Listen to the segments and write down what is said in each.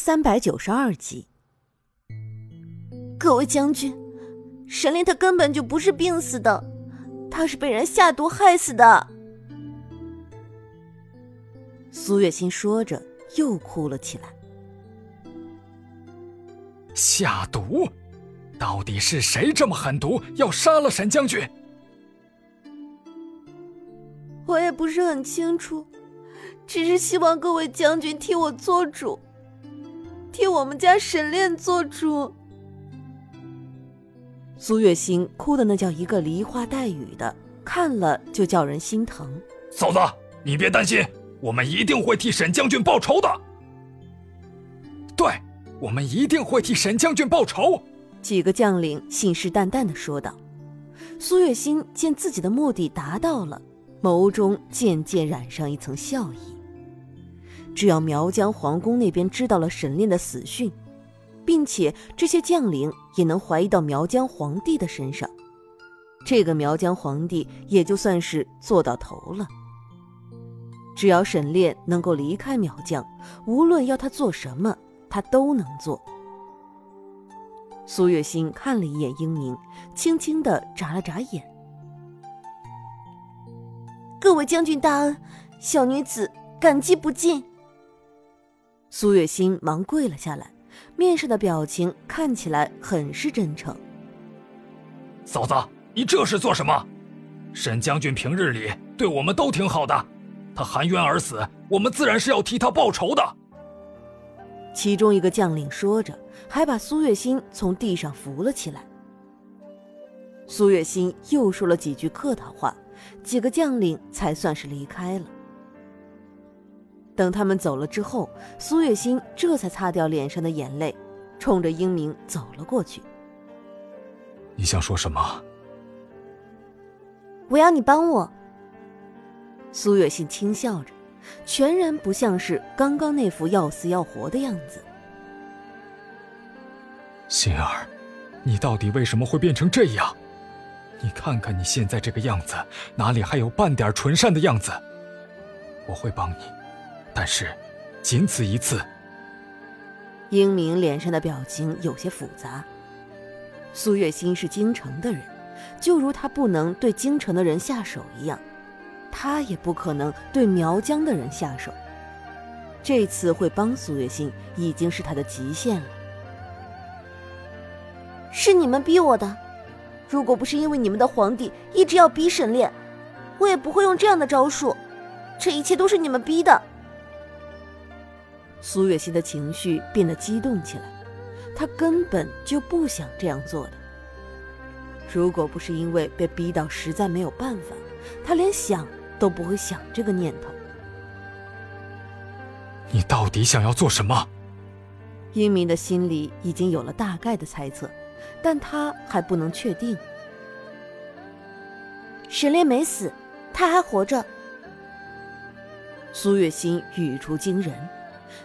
三百九十二集。各位将军，沈炼他根本就不是病死的，他是被人下毒害死的。苏月心说着，又哭了起来。下毒？到底是谁这么狠毒，要杀了沈将军？我也不是很清楚，只是希望各位将军替我做主，替我们家沈炼做主。苏月心哭的那叫一个梨花带雨的，看了就叫人心疼。嫂子，你别担心，我们一定会替沈将军报仇的。对，我们一定会替沈将军报仇。几个将领信誓旦旦的说道。苏月心见自己的目的达到了，眸中渐渐染上一层笑意。只要苗疆皇宫那边知道了沈炼的死讯，并且这些将领也能怀疑到苗疆皇帝的身上，这个苗疆皇帝也就算是做到头了。只要沈炼能够离开苗疆，无论要他做什么，他都能做。苏月心看了一眼英明，轻轻的眨了眨眼。各位将军大恩，小女子感激不尽。苏月心忙跪了下来，面上的表情看起来很是真诚。嫂子，你这是做什么？沈将军平日里对我们都挺好的，他含冤而死，我们自然是要替他报仇的。其中一个将领说着。还把苏月心从地上扶了起来。苏月心又说了几句客套话，几个将领才算是离开了。等他们走了之后，苏月心这才擦掉脸上的眼泪，冲着英明走了过去。你想说什么？我要你帮我。苏月心轻笑着，全然不像是刚刚那副要死要活的样子。心儿，你到底为什么会变成这样？你看看你现在这个样子，哪里还有半点纯善的样子？我会帮你，但是仅此一次。英明脸上的表情有些复杂。苏月心是京城的人，就如他不能对京城的人下手一样，他也不可能对苗疆的人下手。这次会帮苏月心，已经是他的极限了。是你们逼我的，如果不是因为你们的皇帝一直要逼沈炼，我也不会用这样的招数。这一切都是你们逼的。苏月心的情绪变得激动起来，她根本就不想这样做的。如果不是因为被逼到实在没有办法，她连想都不会想这个念头。你到底想要做什么？英明的心里已经有了大概的猜测。但他还不能确定。沈炼没死，他还活着。苏月心语出惊人，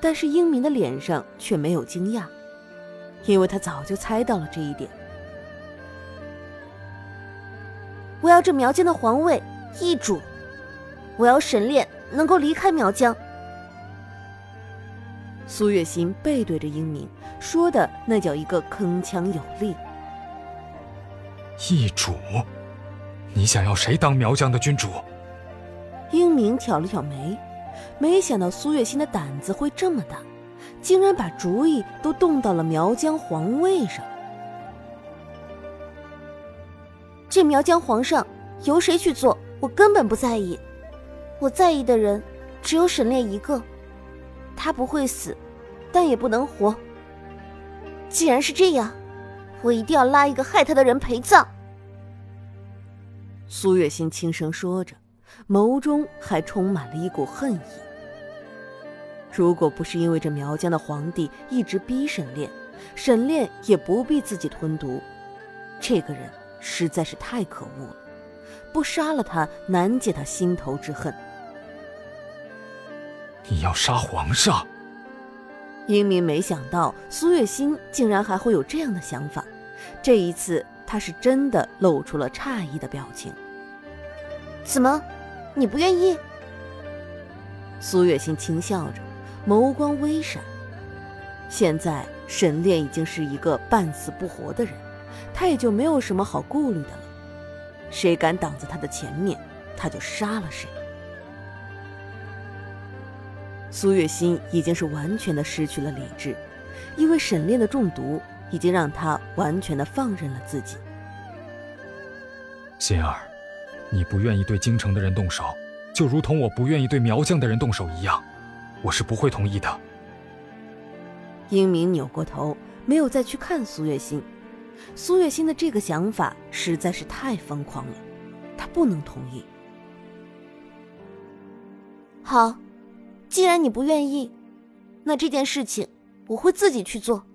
但是英明的脸上却没有惊讶，因为他早就猜到了这一点。我要这苗疆的皇位易主，我要沈炼能够离开苗疆。苏月心背对着英明，说的那叫一个铿锵有力。易主，你想要谁当苗疆的君主？英明挑了挑眉，没想到苏月心的胆子会这么大，竟然把主意都动到了苗疆皇位上。这苗疆皇上由谁去做，我根本不在意，我在意的人只有沈炼一个。他不会死，但也不能活。既然是这样，我一定要拉一个害他的人陪葬。苏月心轻声说着，眸中还充满了一股恨意。如果不是因为这苗疆的皇帝一直逼沈炼，沈炼也不必自己吞毒。这个人实在是太可恶了，不杀了他，难解他心头之恨。你要杀皇上？英明没想到苏月心竟然还会有这样的想法，这一次他是真的露出了诧异的表情。怎么，你不愿意？苏月心轻笑着，眸光微闪。现在沈炼已经是一个半死不活的人，他也就没有什么好顾虑的了。谁敢挡在他的前面，他就杀了谁。苏月心已经是完全的失去了理智，因为沈炼的中毒已经让他完全的放任了自己。心儿，你不愿意对京城的人动手，就如同我不愿意对苗疆的人动手一样，我是不会同意的。英明扭过头，没有再去看苏月心。苏月心的这个想法实在是太疯狂了，他不能同意。好。既然你不愿意，那这件事情我会自己去做。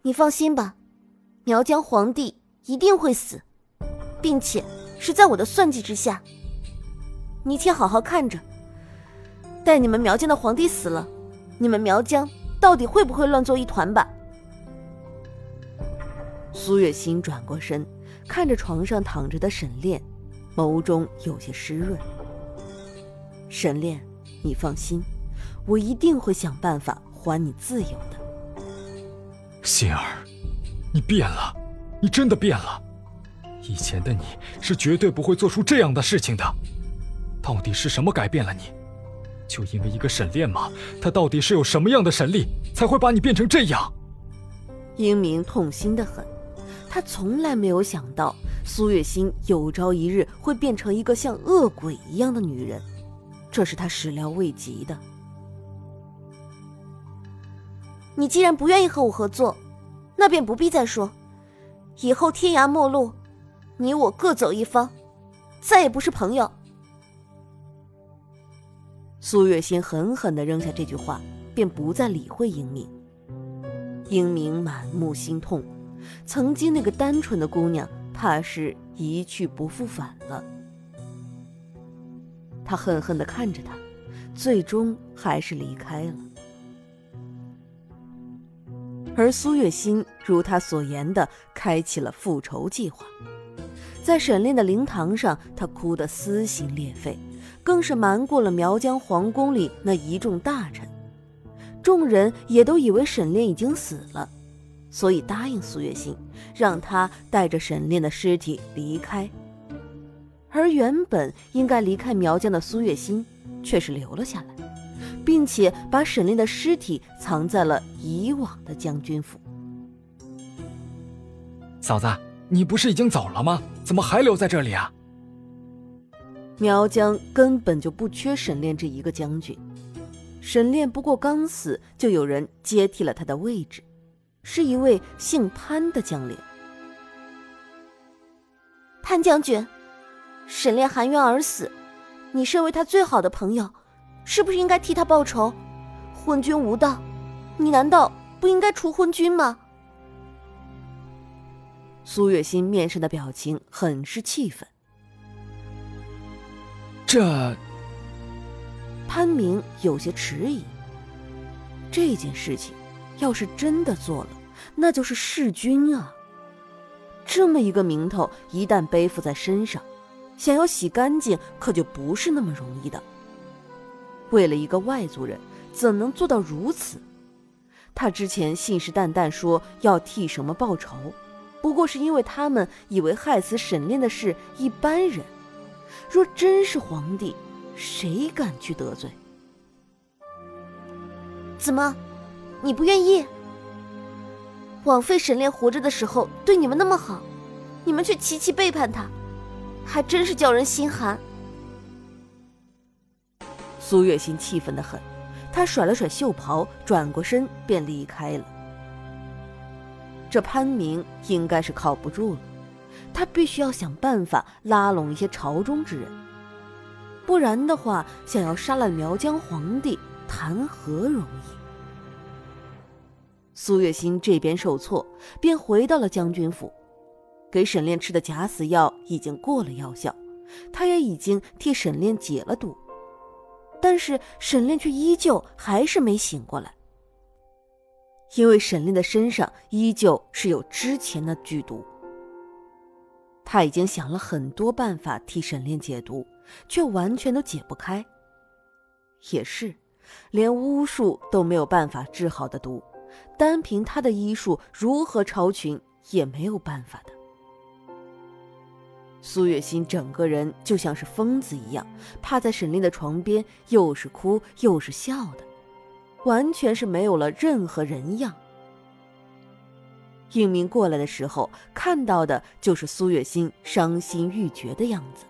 你放心吧，苗疆皇帝一定会死，并且是在我的算计之下。你且好好看着，待你们苗疆的皇帝死了，你们苗疆到底会不会乱作一团吧？苏月心转过身，看着床上躺着的沈炼，眸中有些湿润。沈炼。你放心，我一定会想办法还你自由的。心儿，你变了，你真的变了。以前的你是绝对不会做出这样的事情的。到底是什么改变了你？就因为一个沈炼吗？他到底是有什么样的神力，才会把你变成这样？英明痛心的很，他从来没有想到苏月心有朝一日会变成一个像恶鬼一样的女人。这是他始料未及的。你既然不愿意和我合作，那便不必再说。以后天涯陌路，你我各走一方，再也不是朋友。苏月心狠狠的扔下这句话，便不再理会英明。英明满目心痛，曾经那个单纯的姑娘，怕是一去不复返了。他恨恨的看着她，最终还是离开了。而苏月心如他所言的，开启了复仇计划。在沈炼的灵堂上，他哭得撕心裂肺，更是瞒过了苗疆皇宫里那一众大臣。众人也都以为沈炼已经死了，所以答应苏月心，让他带着沈炼的尸体离开。而原本应该离开苗疆的苏月心，却是留了下来，并且把沈炼的尸体藏在了以往的将军府。嫂子，你不是已经走了吗？怎么还留在这里啊？苗疆根本就不缺沈炼这一个将军，沈炼不过刚死，就有人接替了他的位置，是一位姓潘的将领。潘将军。沈炼含冤而死，你身为他最好的朋友，是不是应该替他报仇？昏君无道，你难道不应该除昏君吗？苏月心面上的表情很是气愤。这，潘明有些迟疑。这件事情要是真的做了，那就是弑君啊！这么一个名头，一旦背负在身上。想要洗干净，可就不是那么容易的。为了一个外族人，怎能做到如此？他之前信誓旦旦说要替什么报仇，不过是因为他们以为害死沈炼的是一般人。若真是皇帝，谁敢去得罪？怎么，你不愿意？枉费沈炼活着的时候对你们那么好，你们却齐齐背叛他。还真是叫人心寒。苏月心气愤的很，她甩了甩袖袍，转过身便离开了。这潘明应该是靠不住了，他必须要想办法拉拢一些朝中之人，不然的话，想要杀了苗疆皇帝，谈何容易？苏月心这边受挫，便回到了将军府。给沈炼吃的假死药已经过了药效，他也已经替沈炼解了毒，但是沈炼却依旧还是没醒过来。因为沈炼的身上依旧是有之前的剧毒，他已经想了很多办法替沈炼解毒，却完全都解不开。也是，连巫术都没有办法治好的毒，单凭他的医术如何超群也没有办法的。苏月心整个人就像是疯子一样，趴在沈炼的床边，又是哭又是笑的，完全是没有了任何人样。应明过来的时候，看到的就是苏月心伤心欲绝的样子。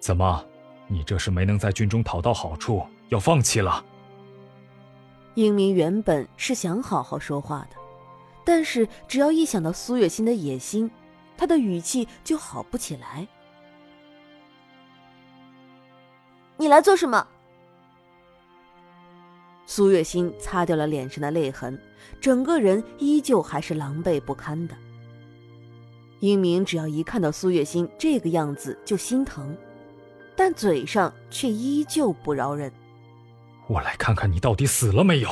怎么，你这是没能在军中讨到好处，要放弃了？英明原本是想好好说话的，但是只要一想到苏月心的野心，他的语气就好不起来。你来做什么？苏月心擦掉了脸上的泪痕，整个人依旧还是狼狈不堪的。英明只要一看到苏月心这个样子就心疼，但嘴上却依旧不饶人。我来看看你到底死了没有。